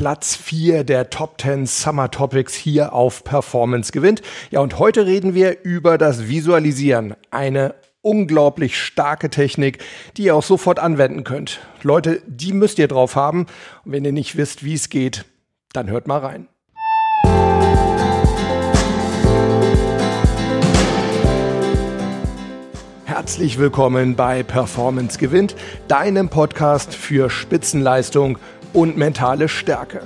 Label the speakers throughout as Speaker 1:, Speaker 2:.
Speaker 1: Platz 4 der Top 10 Summer Topics hier auf Performance gewinnt. Ja, und heute reden wir über das Visualisieren. Eine unglaublich starke Technik, die ihr auch sofort anwenden könnt. Leute, die müsst ihr drauf haben. Und wenn ihr nicht wisst, wie es geht, dann hört mal rein. Herzlich willkommen bei Performance gewinnt, deinem Podcast für Spitzenleistung und mentale Stärke.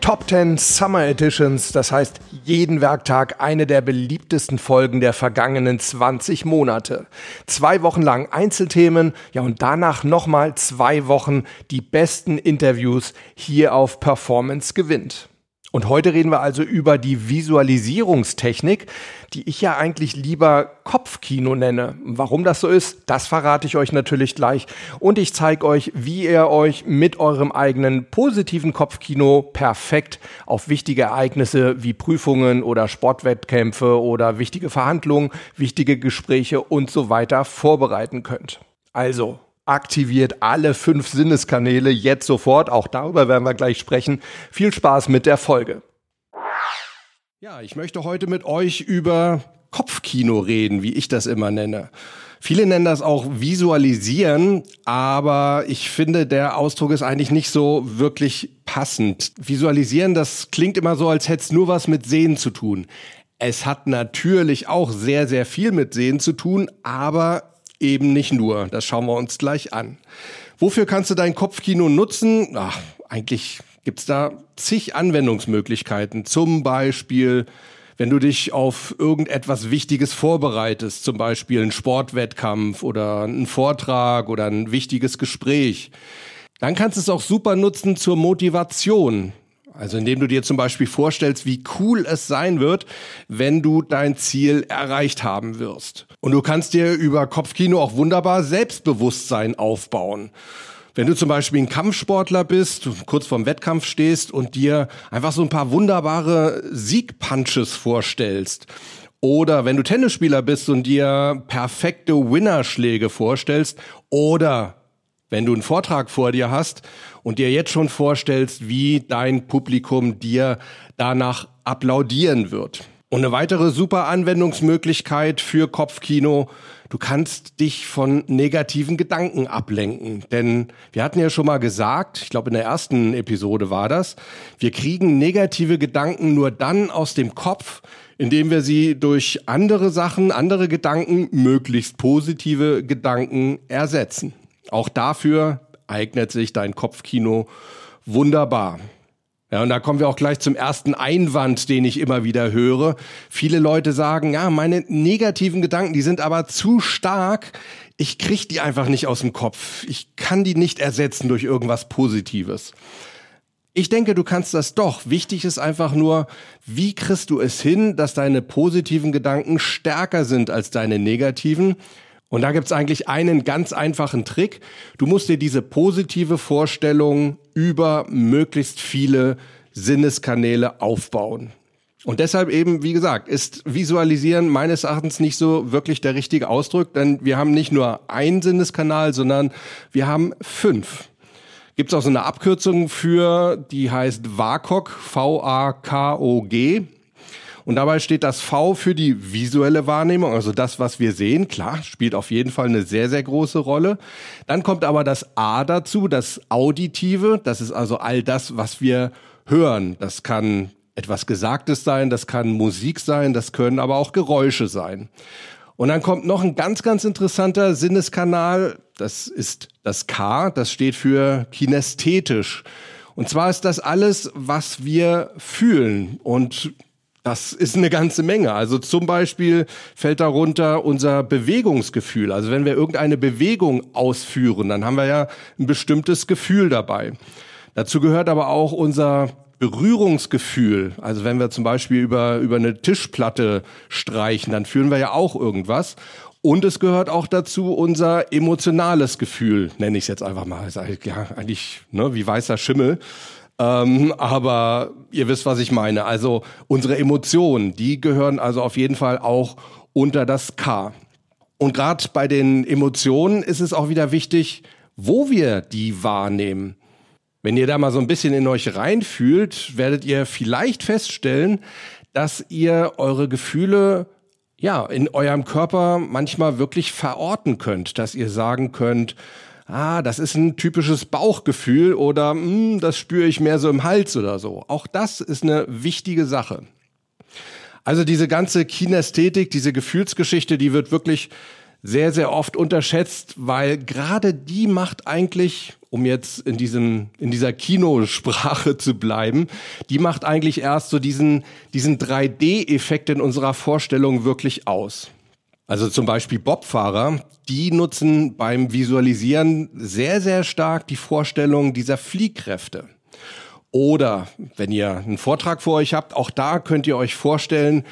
Speaker 1: Top 10 Summer Editions, das heißt jeden Werktag eine der beliebtesten Folgen der vergangenen 20 Monate. Zwei Wochen lang Einzelthemen, ja und danach nochmal zwei Wochen die besten Interviews hier auf Performance gewinnt. Und heute reden wir also über die Visualisierungstechnik, die ich ja eigentlich lieber Kopfkino nenne. Warum das so ist, das verrate ich euch natürlich gleich. Und ich zeige euch, wie ihr euch mit eurem eigenen positiven Kopfkino perfekt auf wichtige Ereignisse wie Prüfungen oder Sportwettkämpfe oder wichtige Verhandlungen, wichtige Gespräche und so weiter vorbereiten könnt. Also, aktiviert alle fünf Sinneskanäle jetzt sofort. Auch darüber werden wir gleich sprechen. Viel Spaß mit der Folge. Ja, ich möchte heute mit euch über Kopfkino reden, wie ich das immer nenne. Viele nennen das auch Visualisieren, aber ich finde, der Ausdruck ist eigentlich nicht so wirklich passend. Visualisieren, das klingt immer so, als hätte es nur was mit Sehen zu tun. Es hat natürlich auch sehr, sehr viel mit Sehen zu tun, aber eben nicht nur. Das schauen wir uns gleich an. Wofür kannst du dein Kopfkino nutzen? Ach, eigentlich gibt's da zig Anwendungsmöglichkeiten. Zum Beispiel, wenn du dich auf irgendetwas Wichtiges vorbereitest, zum Beispiel einen Sportwettkampf oder einen Vortrag oder ein wichtiges Gespräch. Dann kannst du es auch super nutzen zur Motivation. Also indem du dir zum Beispiel vorstellst, wie cool es sein wird, wenn du dein Ziel erreicht haben wirst. Und du kannst dir über Kopfkino auch wunderbar Selbstbewusstsein aufbauen. Wenn du zum Beispiel ein Kampfsportler bist, kurz vorm Wettkampf stehst und dir einfach so ein paar wunderbare Siegpunches vorstellst. Oder wenn du Tennisspieler bist und dir perfekte Winnerschläge vorstellst. Oder wenn du einen Vortrag vor dir hast und dir jetzt schon vorstellst, wie dein Publikum dir danach applaudieren wird. Und eine weitere super Anwendungsmöglichkeit für Kopfkino, du kannst dich von negativen Gedanken ablenken. Denn wir hatten ja schon mal gesagt, ich glaube in der ersten Episode war das, wir kriegen negative Gedanken nur dann aus dem Kopf, indem wir sie durch andere Sachen, andere Gedanken, möglichst positive Gedanken ersetzen. Auch dafür eignet sich dein Kopfkino wunderbar. Ja, und da kommen wir auch gleich zum ersten Einwand, den ich immer wieder höre. Viele Leute sagen, ja, meine negativen Gedanken, die sind aber zu stark. Ich krieg die einfach nicht aus dem Kopf. Ich kann die nicht ersetzen durch irgendwas Positives. Ich denke, du kannst das doch. Wichtig ist einfach nur, wie kriegst du es hin, dass deine positiven Gedanken stärker sind als deine negativen? Und da gibt's eigentlich einen ganz einfachen Trick. Du musst dir diese positive Vorstellung über möglichst viele Sinneskanäle aufbauen. Und deshalb eben, wie gesagt, ist Visualisieren meines Erachtens nicht so wirklich der richtige Ausdruck, denn wir haben nicht nur einen Sinneskanal, sondern wir haben fünf. Gibt es auch so eine Abkürzung für, die heißt VAKOG, V-A-K-O-G. Und dabei steht das V für die visuelle Wahrnehmung, also das, was wir sehen. Klar, spielt auf jeden Fall eine sehr, sehr große Rolle. Dann kommt aber das A dazu, das Auditive. Das ist also all das, was wir hören. Das kann etwas Gesagtes sein, das kann Musik sein, das können aber auch Geräusche sein. Und dann kommt noch ein ganz, ganz interessanter Sinneskanal. Das ist das K, das steht für kinästhetisch. Und zwar ist das alles, was wir fühlen. Und das ist eine ganze Menge. Also zum Beispiel fällt darunter unser Bewegungsgefühl. Also wenn wir irgendeine Bewegung ausführen, dann haben wir ja ein bestimmtes Gefühl dabei. Dazu gehört aber auch unser Berührungsgefühl. Also wenn wir zum Beispiel über, über eine Tischplatte streichen, dann fühlen wir ja auch irgendwas. Und es gehört auch dazu unser emotionales Gefühl, nenne ich es jetzt einfach mal. Ja, eigentlich ne, wie weißer Schimmel. Ähm, aber ihr wisst, was ich meine. Also unsere Emotionen, die gehören also auf jeden Fall auch unter das K. Und gerade bei den Emotionen ist es auch wieder wichtig, wo wir die wahrnehmen. Wenn ihr da mal so ein bisschen in euch reinfühlt, werdet ihr vielleicht feststellen, dass ihr eure Gefühle ja in eurem Körper manchmal wirklich verorten könnt, dass ihr sagen könnt, ah, das ist ein typisches Bauchgefühl oder hm, das spüre ich mehr so im Hals oder so. Auch das ist eine wichtige Sache. Also diese ganze Kinästhetik, diese Gefühlsgeschichte, die wird wirklich sehr, sehr oft unterschätzt, weil gerade die macht eigentlich, um jetzt in diesem, in dieser Kinosprache zu bleiben, die macht eigentlich erst so diesen, diesen 3D-Effekt in unserer Vorstellung wirklich aus. Also zum Beispiel Bobfahrer, die nutzen beim Visualisieren sehr, sehr stark die Vorstellung dieser Fliehkräfte. Oder wenn ihr einen Vortrag vor euch habt, auch da könnt ihr euch vorstellen,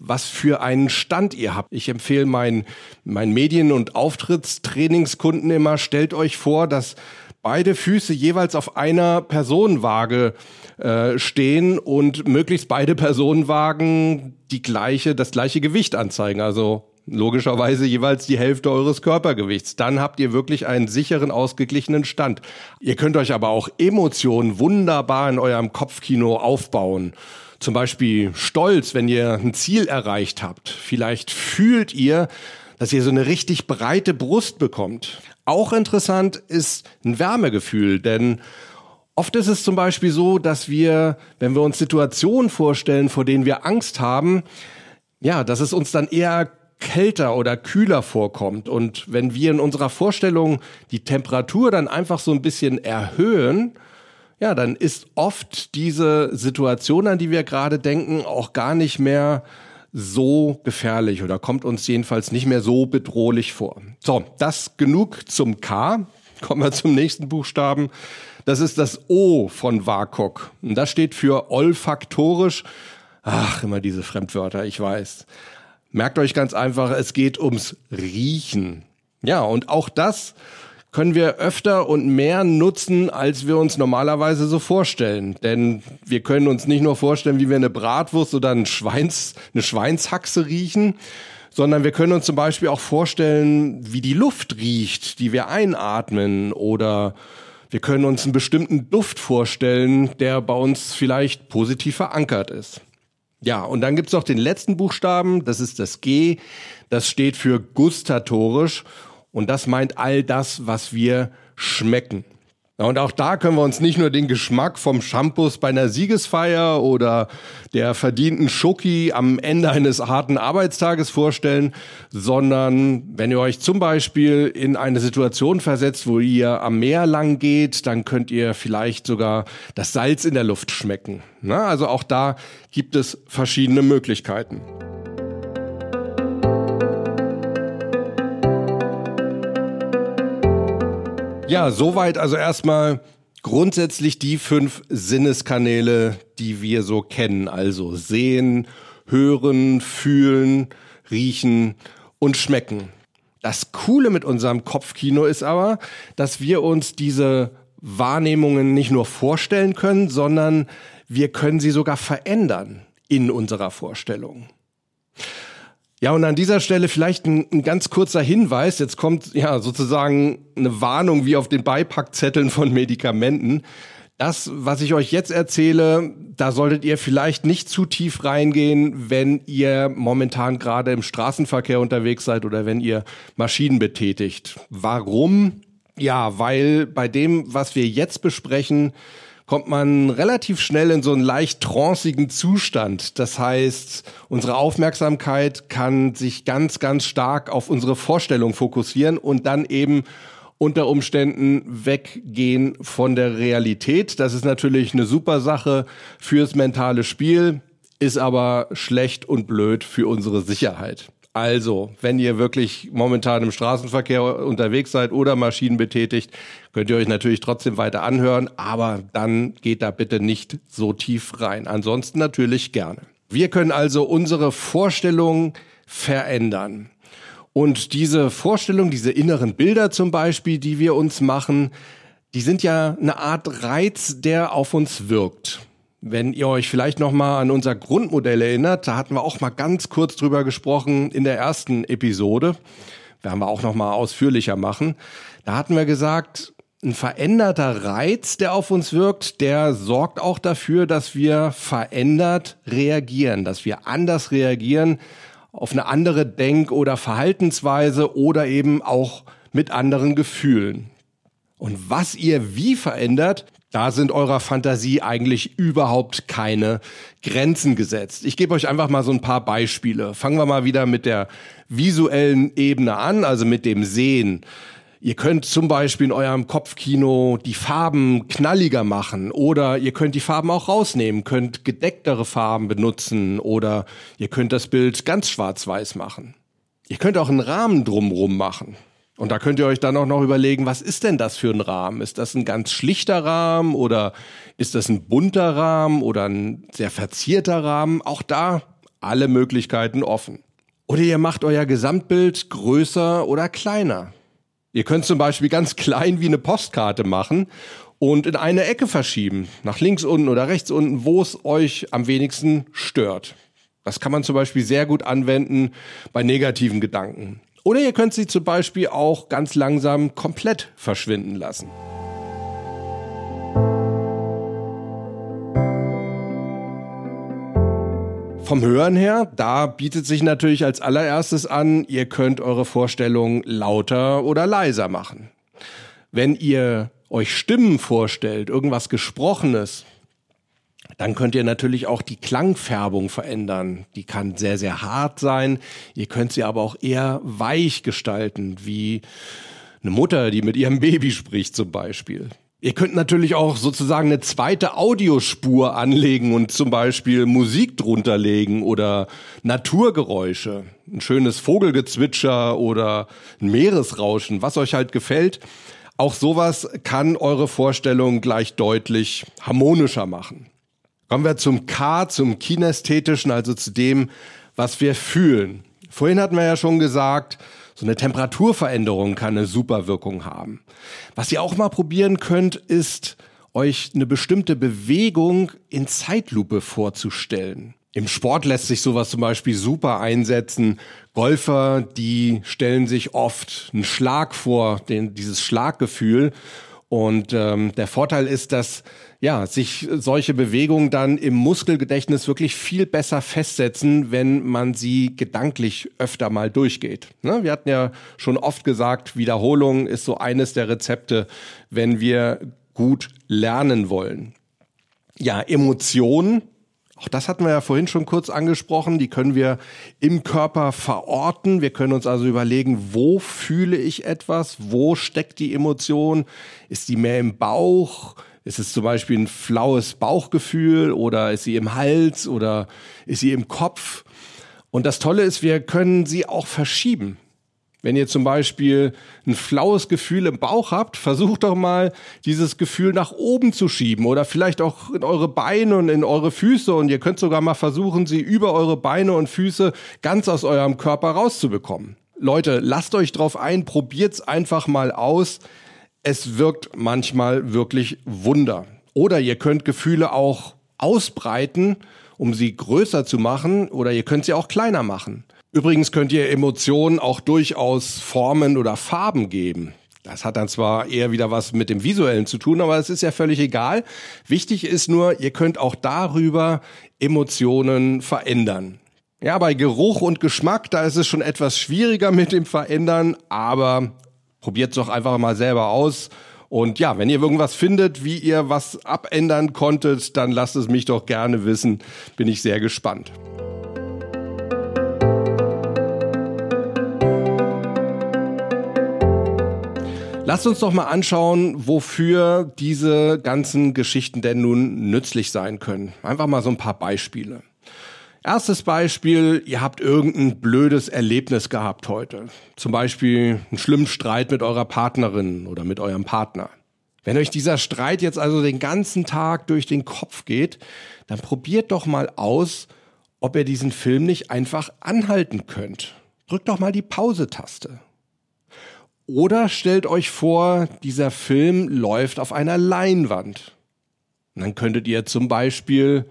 Speaker 1: was für einen Stand ihr habt. Ich empfehle meinen, meinen Medien- und Auftrittstrainingskunden immer, stellt euch vor, dass beide Füße jeweils auf einer Personenwaage äh, stehen und möglichst beide Personenwagen die gleiche, das gleiche Gewicht anzeigen. Also logischerweise jeweils die Hälfte eures Körpergewichts. Dann habt ihr wirklich einen sicheren, ausgeglichenen Stand. Ihr könnt euch aber auch Emotionen wunderbar in eurem Kopfkino aufbauen. Zum Beispiel Stolz, wenn ihr ein Ziel erreicht habt. Vielleicht fühlt ihr, dass ihr so eine richtig breite Brust bekommt. Auch interessant ist ein Wärmegefühl, denn oft ist es zum Beispiel so, dass wir, wenn wir uns Situationen vorstellen, vor denen wir Angst haben, ja, dass es uns dann eher kälter oder kühler vorkommt. Und wenn wir in unserer Vorstellung die Temperatur dann einfach so ein bisschen erhöhen, ja, dann ist oft diese Situation, an die wir gerade denken, auch gar nicht mehr so gefährlich oder kommt uns jedenfalls nicht mehr so bedrohlich vor. So, das genug zum K. Kommen wir zum nächsten Buchstaben. Das ist das O von WAKOK. Und das steht für olfaktorisch. Ach, immer diese Fremdwörter, ich weiß. Merkt euch ganz einfach, es geht ums Riechen. Ja, und auch das können wir öfter und mehr nutzen, als wir uns normalerweise so vorstellen. Denn wir können uns nicht nur vorstellen, wie wir eine Bratwurst oder ein Schweins, eine Schweinshaxe riechen, sondern wir können uns zum Beispiel auch vorstellen, wie die Luft riecht, die wir einatmen oder wir können uns einen bestimmten Duft vorstellen, der bei uns vielleicht positiv verankert ist. Ja, und dann gibt's noch den letzten Buchstaben, das ist das G, das steht für gustatorisch und das meint all das, was wir schmecken. Und auch da können wir uns nicht nur den Geschmack vom Shampoos bei einer Siegesfeier oder der verdienten Schoki am Ende eines harten Arbeitstages vorstellen, sondern wenn ihr euch zum Beispiel in eine Situation versetzt, wo ihr am Meer lang geht, dann könnt ihr vielleicht sogar das Salz in der Luft schmecken. Na, also auch da gibt es verschiedene Möglichkeiten. Ja, soweit also erstmal grundsätzlich die fünf Sinneskanäle, die wir so kennen. Also sehen, hören, fühlen, riechen und schmecken. Das Coole mit unserem Kopfkino ist aber, dass wir uns diese Wahrnehmungen nicht nur vorstellen können, sondern wir können sie sogar verändern in unserer Vorstellung. Ja, und an dieser Stelle vielleicht ein, ein, ganz kurzer Hinweis. Jetzt kommt ja sozusagen eine Warnung wie auf den Beipackzetteln von Medikamenten. Das, was ich euch jetzt erzähle, da solltet ihr vielleicht nicht zu tief reingehen, wenn ihr momentan gerade im Straßenverkehr unterwegs seid oder wenn ihr Maschinen betätigt. Warum? Ja, weil bei dem, was wir jetzt besprechen, kommt man relativ schnell in so einen leicht trancigen Zustand. Das heißt, unsere Aufmerksamkeit kann sich ganz, ganz stark auf unsere Vorstellung fokussieren und dann eben unter Umständen weggehen von der Realität. Das ist natürlich eine super Sache fürs mentale Spiel, ist aber schlecht und blöd für unsere Sicherheit. Also, wenn ihr wirklich momentan im Straßenverkehr unterwegs seid oder Maschinen betätigt, könnt ihr euch natürlich trotzdem weiter anhören, aber dann geht da bitte nicht so tief rein. Ansonsten natürlich gerne. Wir können also unsere Vorstellung verändern. Und diese Vorstellung, diese inneren Bilder zum Beispiel, die wir uns machen, die sind ja eine Art Reiz, der auf uns wirkt. Wenn ihr euch vielleicht noch mal an unser Grundmodell erinnert, da hatten wir auch mal ganz kurz drüber gesprochen in der ersten Episode. Werden wir auch noch mal ausführlicher machen. Da hatten wir gesagt, ein veränderter Reiz, der auf uns wirkt, der sorgt auch dafür, dass wir verändert reagieren, dass wir anders reagieren auf eine andere Denk- oder Verhaltensweise oder eben auch mit anderen Gefühlen. Und was ihr wie verändert, da sind eurer Fantasie eigentlich überhaupt keine Grenzen gesetzt. Ich gebe euch einfach mal so ein paar Beispiele. Fangen wir mal wieder mit der visuellen Ebene an, also mit dem Sehen. Ihr könnt zum Beispiel in eurem Kopfkino die Farben knalliger machen oder ihr könnt die Farben auch rausnehmen, könnt gedecktere Farben benutzen oder ihr könnt das Bild ganz schwarz-weiß machen. Ihr könnt auch einen Rahmen drumrum machen. Und da könnt ihr euch dann auch noch überlegen, was ist denn das für ein Rahmen? Ist das ein ganz schlichter Rahmen oder ist das ein bunter Rahmen oder ein sehr verzierter Rahmen? Auch da alle Möglichkeiten offen. Oder ihr macht euer Gesamtbild größer oder kleiner. Ihr könnt zum Beispiel ganz klein wie eine Postkarte machen und in eine Ecke verschieben, nach links unten oder rechts unten, wo es euch am wenigsten stört. Das kann man zum Beispiel sehr gut anwenden bei negativen Gedanken. Oder ihr könnt sie zum Beispiel auch ganz langsam komplett verschwinden lassen. Vom Hören her, da bietet sich natürlich als allererstes an, ihr könnt eure Vorstellung lauter oder leiser machen. Wenn ihr euch Stimmen vorstellt, irgendwas Gesprochenes, dann könnt ihr natürlich auch die Klangfärbung verändern. Die kann sehr, sehr hart sein. Ihr könnt sie aber auch eher weich gestalten, wie eine Mutter, die mit ihrem Baby spricht zum Beispiel. Ihr könnt natürlich auch sozusagen eine zweite Audiospur anlegen und zum Beispiel Musik drunter legen oder Naturgeräusche, ein schönes Vogelgezwitscher oder ein Meeresrauschen, was euch halt gefällt. Auch sowas kann eure Vorstellung gleich deutlich harmonischer machen. Kommen wir zum K, zum Kinästhetischen, also zu dem, was wir fühlen. Vorhin hatten wir ja schon gesagt, so eine Temperaturveränderung kann eine super Wirkung haben. Was ihr auch mal probieren könnt, ist euch eine bestimmte Bewegung in Zeitlupe vorzustellen. Im Sport lässt sich sowas zum Beispiel super einsetzen. Golfer, die stellen sich oft einen Schlag vor, den, dieses Schlaggefühl. Und ähm, der Vorteil ist, dass ja, sich solche Bewegungen dann im Muskelgedächtnis wirklich viel besser festsetzen, wenn man sie gedanklich öfter mal durchgeht. Ne? Wir hatten ja schon oft gesagt, Wiederholung ist so eines der Rezepte, wenn wir gut lernen wollen. Ja, Emotionen auch das hatten wir ja vorhin schon kurz angesprochen. Die können wir im Körper verorten. Wir können uns also überlegen, wo fühle ich etwas? Wo steckt die Emotion? Ist die mehr im Bauch? Ist es zum Beispiel ein flaues Bauchgefühl oder ist sie im Hals oder ist sie im Kopf? Und das Tolle ist, wir können sie auch verschieben. Wenn ihr zum Beispiel ein flaues Gefühl im Bauch habt, versucht doch mal, dieses Gefühl nach oben zu schieben oder vielleicht auch in eure Beine und in eure Füße und ihr könnt sogar mal versuchen, sie über eure Beine und Füße ganz aus eurem Körper rauszubekommen. Leute, lasst euch drauf ein, probiert's einfach mal aus. Es wirkt manchmal wirklich Wunder. Oder ihr könnt Gefühle auch ausbreiten, um sie größer zu machen, oder ihr könnt sie auch kleiner machen. Übrigens könnt ihr Emotionen auch durchaus Formen oder Farben geben. Das hat dann zwar eher wieder was mit dem Visuellen zu tun, aber es ist ja völlig egal. Wichtig ist nur, ihr könnt auch darüber Emotionen verändern. Ja, bei Geruch und Geschmack, da ist es schon etwas schwieriger mit dem Verändern, aber probiert es doch einfach mal selber aus. Und ja, wenn ihr irgendwas findet, wie ihr was abändern konntet, dann lasst es mich doch gerne wissen. Bin ich sehr gespannt. Lasst uns doch mal anschauen, wofür diese ganzen Geschichten denn nun nützlich sein können. Einfach mal so ein paar Beispiele. Erstes Beispiel, ihr habt irgendein blödes Erlebnis gehabt heute. Zum Beispiel einen schlimmen Streit mit eurer Partnerin oder mit eurem Partner. Wenn euch dieser Streit jetzt also den ganzen Tag durch den Kopf geht, dann probiert doch mal aus, ob ihr diesen Film nicht einfach anhalten könnt. Drückt doch mal die Pause-Taste oder stellt euch vor, dieser Film läuft auf einer Leinwand. Und dann könntet ihr zum Beispiel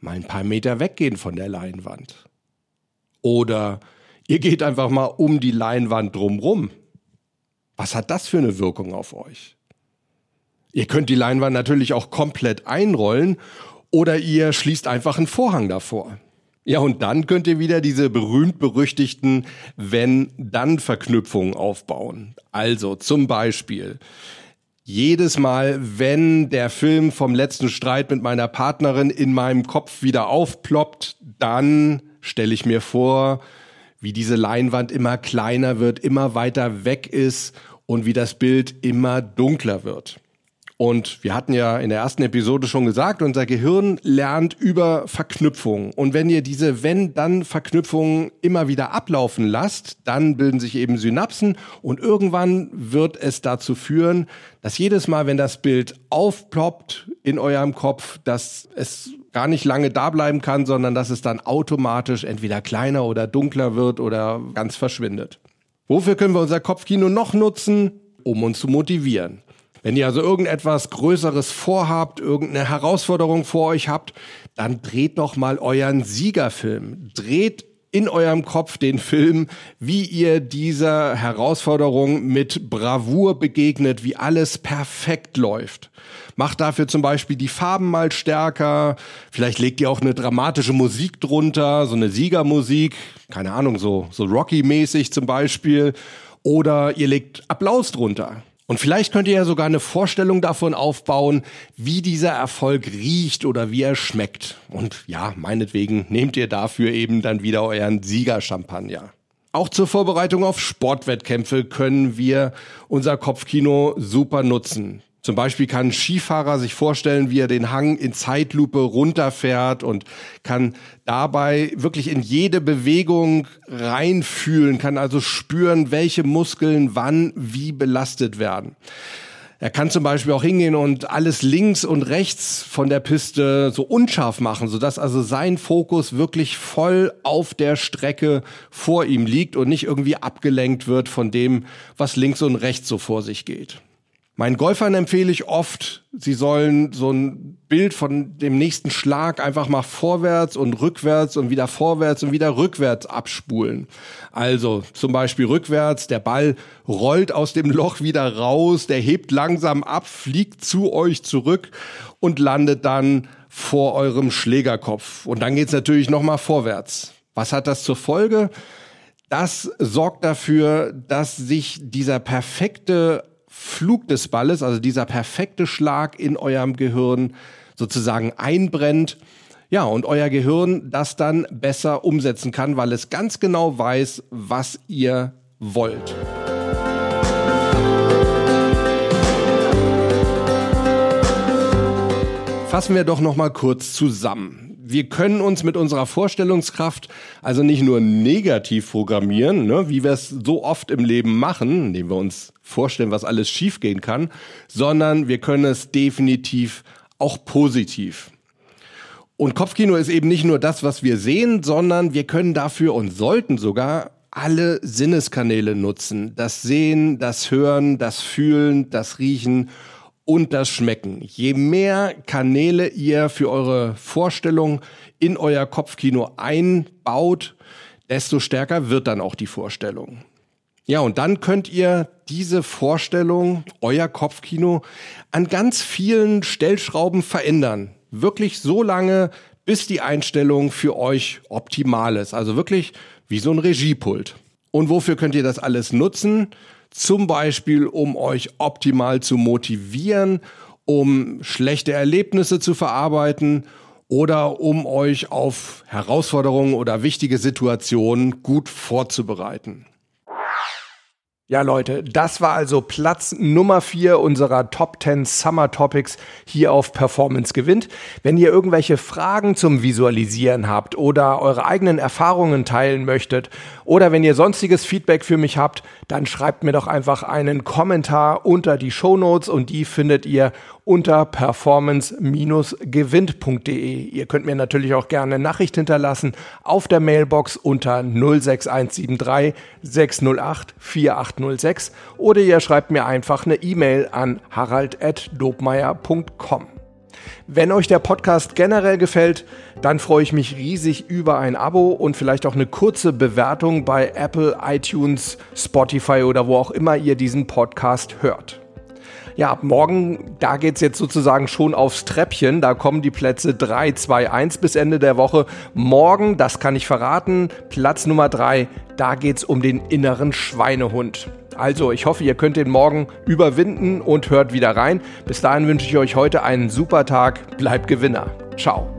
Speaker 1: mal ein paar Meter weggehen von der Leinwand. Oder ihr geht einfach mal um die Leinwand drumrum. Was hat das für eine Wirkung auf euch? Ihr könnt die Leinwand natürlich auch komplett einrollen oder ihr schließt einfach einen Vorhang davor. Ja, und dann könnt ihr wieder diese berühmt-berüchtigten Wenn-Dann-Verknüpfungen aufbauen. Also zum Beispiel, jedes Mal, wenn der Film vom letzten Streit mit meiner Partnerin in meinem Kopf wieder aufploppt, dann stelle ich mir vor, wie diese Leinwand immer kleiner wird, immer weiter weg ist und wie das Bild immer dunkler wird. Und wir hatten ja in der ersten Episode schon gesagt, unser Gehirn lernt über Verknüpfungen. Und wenn ihr diese Wenn-Dann-Verknüpfungen immer wieder ablaufen lasst, dann bilden sich eben Synapsen und irgendwann wird es dazu führen, dass jedes Mal, wenn das Bild aufploppt in eurem Kopf, dass es gar nicht lange da bleiben kann, sondern dass es dann automatisch entweder kleiner oder dunkler wird oder ganz verschwindet. Wofür können wir unser Kopfkino noch nutzen? Um uns zu motivieren. Wenn ihr also irgendetwas Größeres vorhabt, irgendeine Herausforderung vor euch habt, dann dreht doch mal euren Siegerfilm. Dreht in eurem Kopf den Film, wie ihr dieser Herausforderung mit Bravour begegnet, wie alles perfekt läuft. Macht dafür zum Beispiel die Farben mal stärker. Vielleicht legt ihr auch eine dramatische Musik drunter, so eine Siegermusik. Keine Ahnung, so, so Rocky-mäßig zum Beispiel. Oder ihr legt Applaus drunter. Und vielleicht könnt ihr ja sogar eine Vorstellung davon aufbauen, wie dieser Erfolg riecht oder wie er schmeckt. Und ja, meinetwegen nehmt ihr dafür eben dann wieder euren Siegerchampagner. Auch zur Vorbereitung auf Sportwettkämpfe können wir unser Kopfkino super nutzen. Zum Beispiel kann ein Skifahrer sich vorstellen, wie er den Hang in Zeitlupe runterfährt und kann dabei wirklich in jede Bewegung reinfühlen, kann also spüren, welche Muskeln wann wie belastet werden. Er kann zum Beispiel auch hingehen und alles links und rechts von der Piste so unscharf machen, sodass also sein Fokus wirklich voll auf der Strecke vor ihm liegt und nicht irgendwie abgelenkt wird von dem, was links und rechts so vor sich geht. Meinen Golfern empfehle ich oft, sie sollen so ein Bild von dem nächsten Schlag einfach mal vorwärts und rückwärts und wieder vorwärts und wieder rückwärts abspulen. Also zum Beispiel rückwärts, der Ball rollt aus dem Loch wieder raus, der hebt langsam ab, fliegt zu euch zurück und landet dann vor eurem Schlägerkopf. Und dann geht's natürlich nochmal vorwärts. Was hat das zur Folge? Das sorgt dafür, dass sich dieser perfekte Flug des Balles, also dieser perfekte Schlag in eurem Gehirn sozusagen einbrennt. Ja, und euer Gehirn das dann besser umsetzen kann, weil es ganz genau weiß, was ihr wollt. Fassen wir doch noch mal kurz zusammen wir können uns mit unserer Vorstellungskraft also nicht nur negativ programmieren, ne, wie wir es so oft im Leben machen, indem wir uns vorstellen, was alles schiefgehen kann, sondern wir können es definitiv auch positiv. Und Kopfkino ist eben nicht nur das, was wir sehen, sondern wir können dafür und sollten sogar alle Sinneskanäle nutzen. Das Sehen, das Hören, das Fühlen, das Riechen und das Schmecken. Je mehr Kanäle ihr für eure Vorstellung in euer Kopfkino einbaut, desto stärker wird dann auch die Vorstellung. Ja, und dann könnt ihr diese Vorstellung, euer Kopfkino, an ganz vielen Stellschrauben verändern. Wirklich so lange, bis die Einstellung für euch optimal ist. Also wirklich wie so ein Regiepult. Und wofür könnt ihr das alles nutzen? Zum Beispiel, um euch optimal zu motivieren, um schlechte Erlebnisse zu verarbeiten oder um euch auf Herausforderungen oder wichtige Situationen gut vorzubereiten. Ja, Leute, das war also Platz Nummer vier unserer Top 10 Summer Topics hier auf Performance gewinnt. Wenn ihr irgendwelche Fragen zum Visualisieren habt oder eure eigenen Erfahrungen teilen möchtet oder wenn ihr sonstiges Feedback für mich habt, dann schreibt mir doch einfach einen Kommentar unter die Show Notes und die findet ihr unter performance-gewinnt.de. Ihr könnt mir natürlich auch gerne Nachricht hinterlassen auf der Mailbox unter 06173 608 4806 oder ihr schreibt mir einfach eine E-Mail an harald.dobmeier.com. Wenn euch der Podcast generell gefällt, dann freue ich mich riesig über ein Abo und vielleicht auch eine kurze Bewertung bei Apple, iTunes, Spotify oder wo auch immer ihr diesen Podcast hört. Ja, ab morgen, da geht's jetzt sozusagen schon aufs Treppchen. Da kommen die Plätze 3, 2, 1 bis Ende der Woche. Morgen, das kann ich verraten, Platz Nummer 3, da geht's um den inneren Schweinehund. Also, ich hoffe, ihr könnt den morgen überwinden und hört wieder rein. Bis dahin wünsche ich euch heute einen super Tag. Bleibt Gewinner. Ciao.